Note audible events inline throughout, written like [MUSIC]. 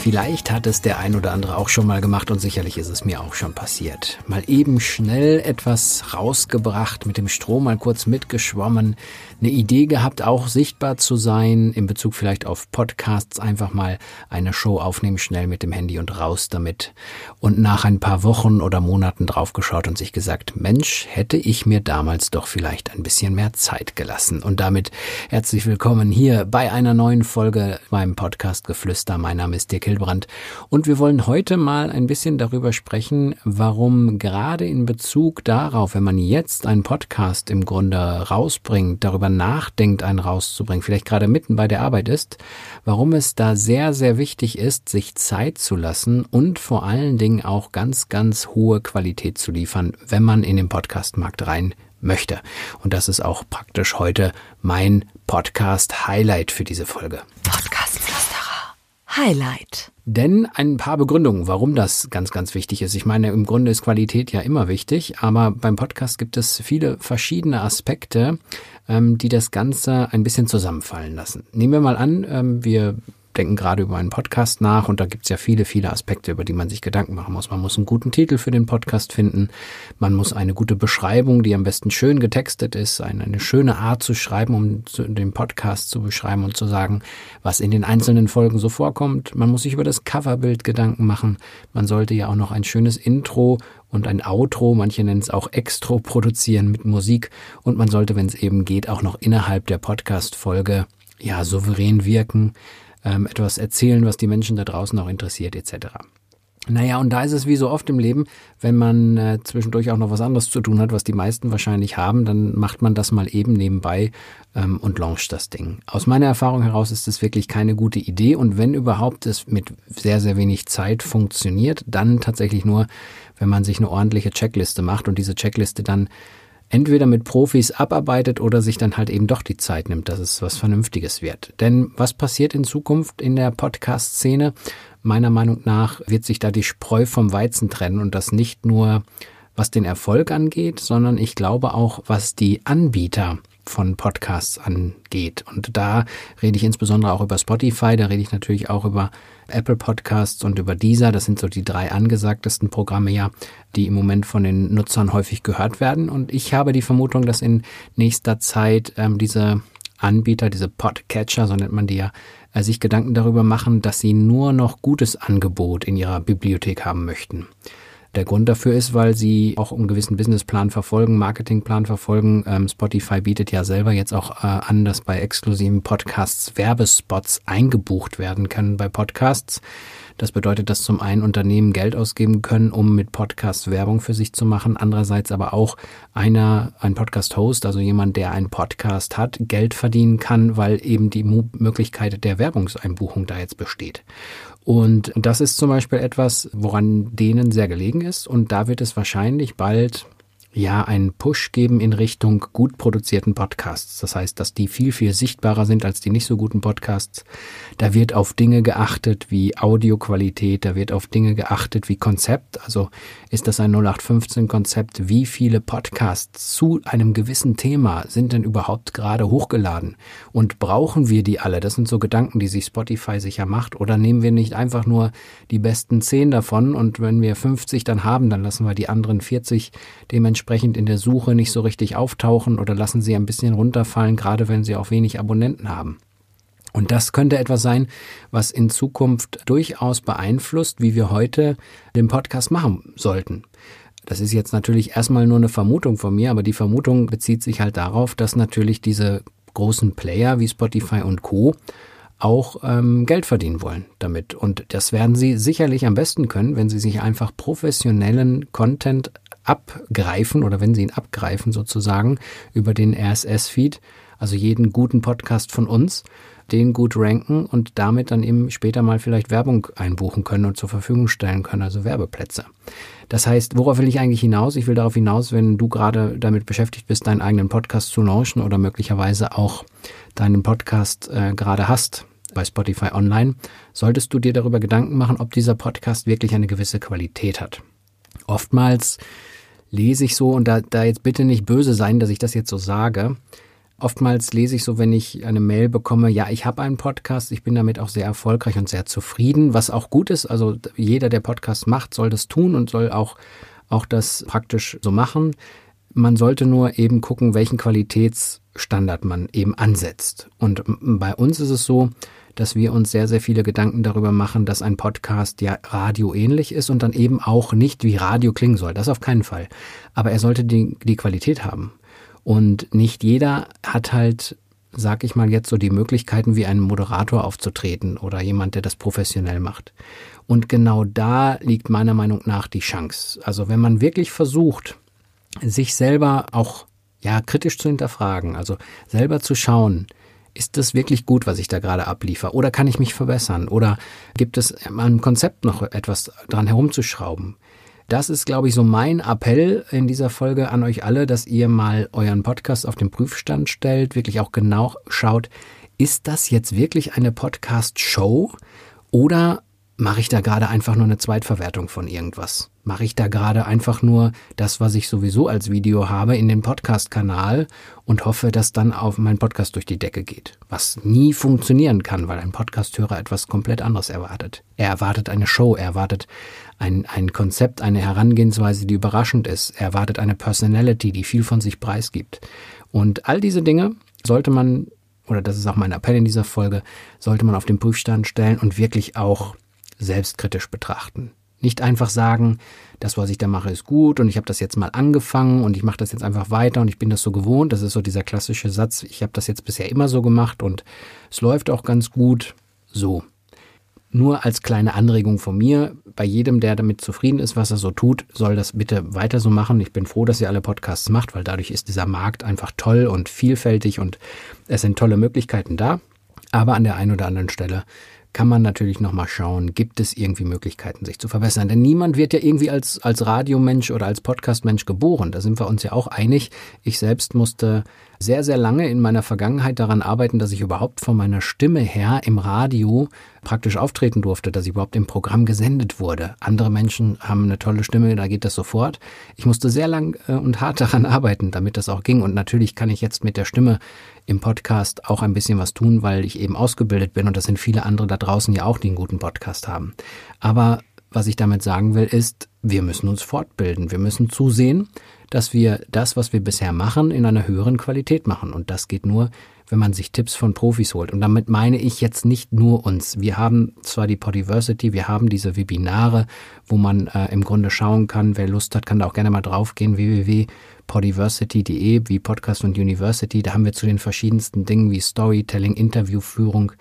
Vielleicht hat es der ein oder andere auch schon mal gemacht und sicherlich ist es mir auch schon passiert. Mal eben schnell etwas rausgebracht, mit dem Strom mal kurz mitgeschwommen, eine Idee gehabt, auch sichtbar zu sein, in Bezug vielleicht auf Podcasts, einfach mal eine Show aufnehmen, schnell mit dem Handy und raus damit. Und nach ein paar Wochen oder Monaten draufgeschaut und sich gesagt, Mensch, hätte ich mir damals doch vielleicht ein bisschen mehr Zeit gelassen. Und damit herzlich willkommen hier bei einer neuen Folge beim Podcast Geflüster. Mein Name ist Dirk Hilbrand und wir wollen heute mal ein bisschen darüber sprechen, warum gerade in Bezug darauf, wenn man jetzt einen Podcast im Grunde rausbringt, darüber nachdenkt, einen rauszubringen, vielleicht gerade mitten bei der Arbeit ist, warum es da sehr, sehr wichtig ist, sich Zeit zu lassen und vor allen Dingen auch ganz, ganz hohe Qualität zu liefern, wenn man in den Podcastmarkt rein möchte. Und das ist auch praktisch heute mein Podcast-Highlight für diese Folge. Highlight. Denn ein paar Begründungen, warum das ganz, ganz wichtig ist. Ich meine, im Grunde ist Qualität ja immer wichtig, aber beim Podcast gibt es viele verschiedene Aspekte, ähm, die das Ganze ein bisschen zusammenfallen lassen. Nehmen wir mal an, ähm, wir denken gerade über einen Podcast nach und da gibt es ja viele, viele Aspekte, über die man sich Gedanken machen muss. Man muss einen guten Titel für den Podcast finden, man muss eine gute Beschreibung, die am besten schön getextet ist, eine, eine schöne Art zu schreiben, um zu, den Podcast zu beschreiben und zu sagen, was in den einzelnen Folgen so vorkommt. Man muss sich über das Coverbild Gedanken machen. Man sollte ja auch noch ein schönes Intro und ein Outro, manche nennen es auch Extro produzieren mit Musik und man sollte, wenn es eben geht, auch noch innerhalb der Podcast-Folge ja souverän wirken ähm, etwas erzählen, was die Menschen da draußen auch interessiert, etc. Naja, und da ist es wie so oft im Leben, wenn man äh, zwischendurch auch noch was anderes zu tun hat, was die meisten wahrscheinlich haben, dann macht man das mal eben nebenbei ähm, und launcht das Ding. Aus meiner Erfahrung heraus ist es wirklich keine gute Idee und wenn überhaupt es mit sehr, sehr wenig Zeit funktioniert, dann tatsächlich nur, wenn man sich eine ordentliche Checkliste macht und diese Checkliste dann entweder mit Profis abarbeitet oder sich dann halt eben doch die Zeit nimmt, dass es was Vernünftiges wird. Denn was passiert in Zukunft in der Podcast-Szene? Meiner Meinung nach wird sich da die Spreu vom Weizen trennen und das nicht nur was den Erfolg angeht, sondern ich glaube auch, was die Anbieter von Podcasts angeht. Und da rede ich insbesondere auch über Spotify, da rede ich natürlich auch über Apple Podcasts und über Deezer. Das sind so die drei angesagtesten Programme ja, die im Moment von den Nutzern häufig gehört werden. Und ich habe die Vermutung, dass in nächster Zeit ähm, diese Anbieter, diese Podcatcher, so nennt man die ja, äh, sich Gedanken darüber machen, dass sie nur noch gutes Angebot in ihrer Bibliothek haben möchten. Der Grund dafür ist, weil sie auch einen gewissen Businessplan verfolgen, Marketingplan verfolgen. Ähm, Spotify bietet ja selber jetzt auch äh, an, dass bei exklusiven Podcasts Werbespots eingebucht werden können bei Podcasts. Das bedeutet, dass zum einen Unternehmen Geld ausgeben können, um mit Podcasts Werbung für sich zu machen, andererseits aber auch einer, ein Podcast-Host, also jemand, der einen Podcast hat, Geld verdienen kann, weil eben die Möglichkeit der Werbungseinbuchung da jetzt besteht. Und das ist zum Beispiel etwas, woran denen sehr gelegen ist. Und da wird es wahrscheinlich bald ja einen Push geben in Richtung gut produzierten Podcasts. Das heißt, dass die viel, viel sichtbarer sind als die nicht so guten Podcasts. Da wird auf Dinge geachtet wie Audioqualität, da wird auf Dinge geachtet wie Konzept. Also ist das ein 0815 Konzept? Wie viele Podcasts zu einem gewissen Thema sind denn überhaupt gerade hochgeladen? Und brauchen wir die alle? Das sind so Gedanken, die sich Spotify sicher macht. Oder nehmen wir nicht einfach nur die besten 10 davon und wenn wir 50 dann haben, dann lassen wir die anderen 40 dementsprechend entsprechend in der Suche nicht so richtig auftauchen oder lassen sie ein bisschen runterfallen, gerade wenn sie auch wenig Abonnenten haben. Und das könnte etwas sein, was in Zukunft durchaus beeinflusst, wie wir heute den Podcast machen sollten. Das ist jetzt natürlich erstmal nur eine Vermutung von mir, aber die Vermutung bezieht sich halt darauf, dass natürlich diese großen Player wie Spotify und Co auch ähm, Geld verdienen wollen damit. Und das werden sie sicherlich am besten können, wenn sie sich einfach professionellen Content abgreifen oder wenn sie ihn abgreifen sozusagen über den RSS-Feed, also jeden guten Podcast von uns, den gut ranken und damit dann eben später mal vielleicht Werbung einbuchen können und zur Verfügung stellen können, also Werbeplätze. Das heißt, worauf will ich eigentlich hinaus? Ich will darauf hinaus, wenn du gerade damit beschäftigt bist, deinen eigenen Podcast zu launchen oder möglicherweise auch deinen Podcast äh, gerade hast, bei Spotify Online, solltest du dir darüber Gedanken machen, ob dieser Podcast wirklich eine gewisse Qualität hat. Oftmals lese ich so, und da, da jetzt bitte nicht böse sein, dass ich das jetzt so sage, Oftmals lese ich so, wenn ich eine Mail bekomme, ja, ich habe einen Podcast, ich bin damit auch sehr erfolgreich und sehr zufrieden, was auch gut ist. Also jeder, der Podcast macht, soll das tun und soll auch, auch das praktisch so machen. Man sollte nur eben gucken, welchen Qualitätsstandard man eben ansetzt. Und bei uns ist es so, dass wir uns sehr, sehr viele Gedanken darüber machen, dass ein Podcast ja radioähnlich ist und dann eben auch nicht wie Radio klingen soll. Das auf keinen Fall. Aber er sollte die, die Qualität haben. Und nicht jeder hat halt, sag ich mal jetzt so, die Möglichkeiten, wie ein Moderator aufzutreten oder jemand, der das professionell macht. Und genau da liegt meiner Meinung nach die Chance. Also wenn man wirklich versucht, sich selber auch ja kritisch zu hinterfragen, also selber zu schauen, ist das wirklich gut, was ich da gerade abliefer? Oder kann ich mich verbessern? Oder gibt es am Konzept noch etwas dran herumzuschrauben? Das ist, glaube ich, so mein Appell in dieser Folge an euch alle, dass ihr mal euren Podcast auf den Prüfstand stellt, wirklich auch genau schaut, ist das jetzt wirklich eine Podcast-Show oder mache ich da gerade einfach nur eine Zweitverwertung von irgendwas? Mache ich da gerade einfach nur das, was ich sowieso als Video habe, in den Podcast-Kanal und hoffe, dass dann auf mein Podcast durch die Decke geht? Was nie funktionieren kann, weil ein Podcast-Hörer etwas komplett anderes erwartet. Er erwartet eine Show, er erwartet ein, ein Konzept, eine Herangehensweise, die überraschend ist. Er erwartet eine Personality, die viel von sich preisgibt. Und all diese Dinge sollte man, oder das ist auch mein Appell in dieser Folge, sollte man auf den Prüfstand stellen und wirklich auch selbstkritisch betrachten. Nicht einfach sagen, das, was ich da mache, ist gut und ich habe das jetzt mal angefangen und ich mache das jetzt einfach weiter und ich bin das so gewohnt. Das ist so dieser klassische Satz, ich habe das jetzt bisher immer so gemacht und es läuft auch ganz gut. So, nur als kleine Anregung von mir, bei jedem, der damit zufrieden ist, was er so tut, soll das bitte weiter so machen. Ich bin froh, dass ihr alle Podcasts macht, weil dadurch ist dieser Markt einfach toll und vielfältig und es sind tolle Möglichkeiten da. Aber an der einen oder anderen Stelle kann man natürlich nochmal schauen, gibt es irgendwie Möglichkeiten, sich zu verbessern. Denn niemand wird ja irgendwie als, als Radiomensch oder als Podcastmensch geboren. Da sind wir uns ja auch einig. Ich selbst musste sehr, sehr lange in meiner Vergangenheit daran arbeiten, dass ich überhaupt von meiner Stimme her im Radio praktisch auftreten durfte, dass ich überhaupt im Programm gesendet wurde. Andere Menschen haben eine tolle Stimme, da geht das sofort. Ich musste sehr lang äh, und hart [LAUGHS] daran arbeiten, damit das auch ging. Und natürlich kann ich jetzt mit der Stimme im Podcast auch ein bisschen was tun, weil ich eben ausgebildet bin und das sind viele andere da draußen ja auch, die einen guten Podcast haben. Aber was ich damit sagen will, ist, wir müssen uns fortbilden. Wir müssen zusehen, dass wir das, was wir bisher machen, in einer höheren Qualität machen. Und das geht nur, wenn man sich Tipps von Profis holt. Und damit meine ich jetzt nicht nur uns. Wir haben zwar die Podiversity, wir haben diese Webinare, wo man äh, im Grunde schauen kann, wer Lust hat, kann da auch gerne mal draufgehen, www.podiversity.de, wie Podcast und University. Da haben wir zu den verschiedensten Dingen wie Storytelling, Interviewführung,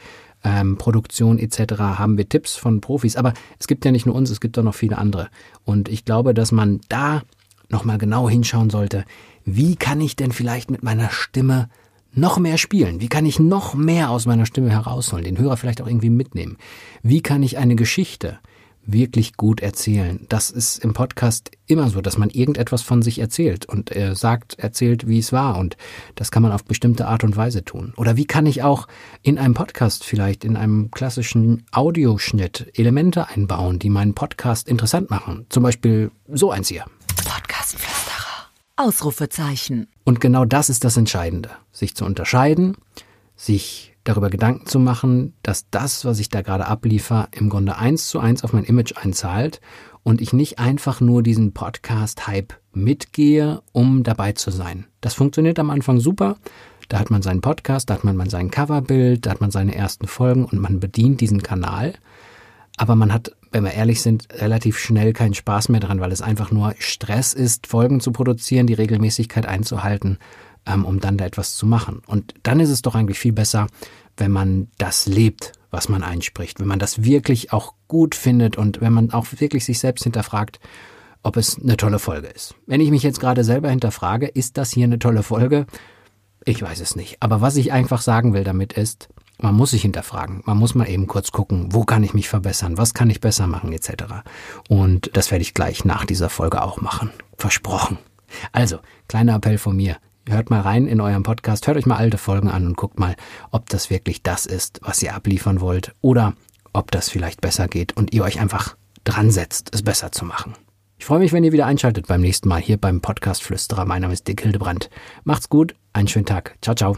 ähm, Produktion etc. haben wir Tipps von Profis. Aber es gibt ja nicht nur uns, es gibt auch noch viele andere. Und ich glaube, dass man da nochmal genau hinschauen sollte, wie kann ich denn vielleicht mit meiner Stimme noch mehr spielen? Wie kann ich noch mehr aus meiner Stimme herausholen? Den Hörer vielleicht auch irgendwie mitnehmen? Wie kann ich eine Geschichte wirklich gut erzählen. Das ist im Podcast immer so, dass man irgendetwas von sich erzählt und er sagt, erzählt, wie es war und das kann man auf bestimmte Art und Weise tun. Oder wie kann ich auch in einem Podcast vielleicht, in einem klassischen Audioschnitt Elemente einbauen, die meinen Podcast interessant machen? Zum Beispiel so eins hier. Podcastflüsterer. Ausrufezeichen. Und genau das ist das Entscheidende. Sich zu unterscheiden, sich darüber Gedanken zu machen, dass das, was ich da gerade abliefer, im Grunde eins zu eins auf mein Image einzahlt und ich nicht einfach nur diesen Podcast-Hype mitgehe, um dabei zu sein. Das funktioniert am Anfang super. Da hat man seinen Podcast, da hat man sein Coverbild, da hat man seine ersten Folgen und man bedient diesen Kanal. Aber man hat, wenn wir ehrlich sind, relativ schnell keinen Spaß mehr dran, weil es einfach nur Stress ist, Folgen zu produzieren, die Regelmäßigkeit einzuhalten ähm, um dann da etwas zu machen. Und dann ist es doch eigentlich viel besser, wenn man das lebt, was man einspricht, wenn man das wirklich auch gut findet und wenn man auch wirklich sich selbst hinterfragt, ob es eine tolle Folge ist. Wenn ich mich jetzt gerade selber hinterfrage, ist das hier eine tolle Folge? Ich weiß es nicht. Aber was ich einfach sagen will damit ist, man muss sich hinterfragen. Man muss mal eben kurz gucken, wo kann ich mich verbessern, was kann ich besser machen, etc. Und das werde ich gleich nach dieser Folge auch machen. Versprochen. Also, kleiner Appell von mir hört mal rein in euren Podcast, hört euch mal alte Folgen an und guckt mal, ob das wirklich das ist, was ihr abliefern wollt oder ob das vielleicht besser geht und ihr euch einfach dran setzt, es besser zu machen. Ich freue mich, wenn ihr wieder einschaltet beim nächsten Mal hier beim Podcast Flüsterer. Mein Name ist Dick Hildebrand. Macht's gut, einen schönen Tag. Ciao, ciao.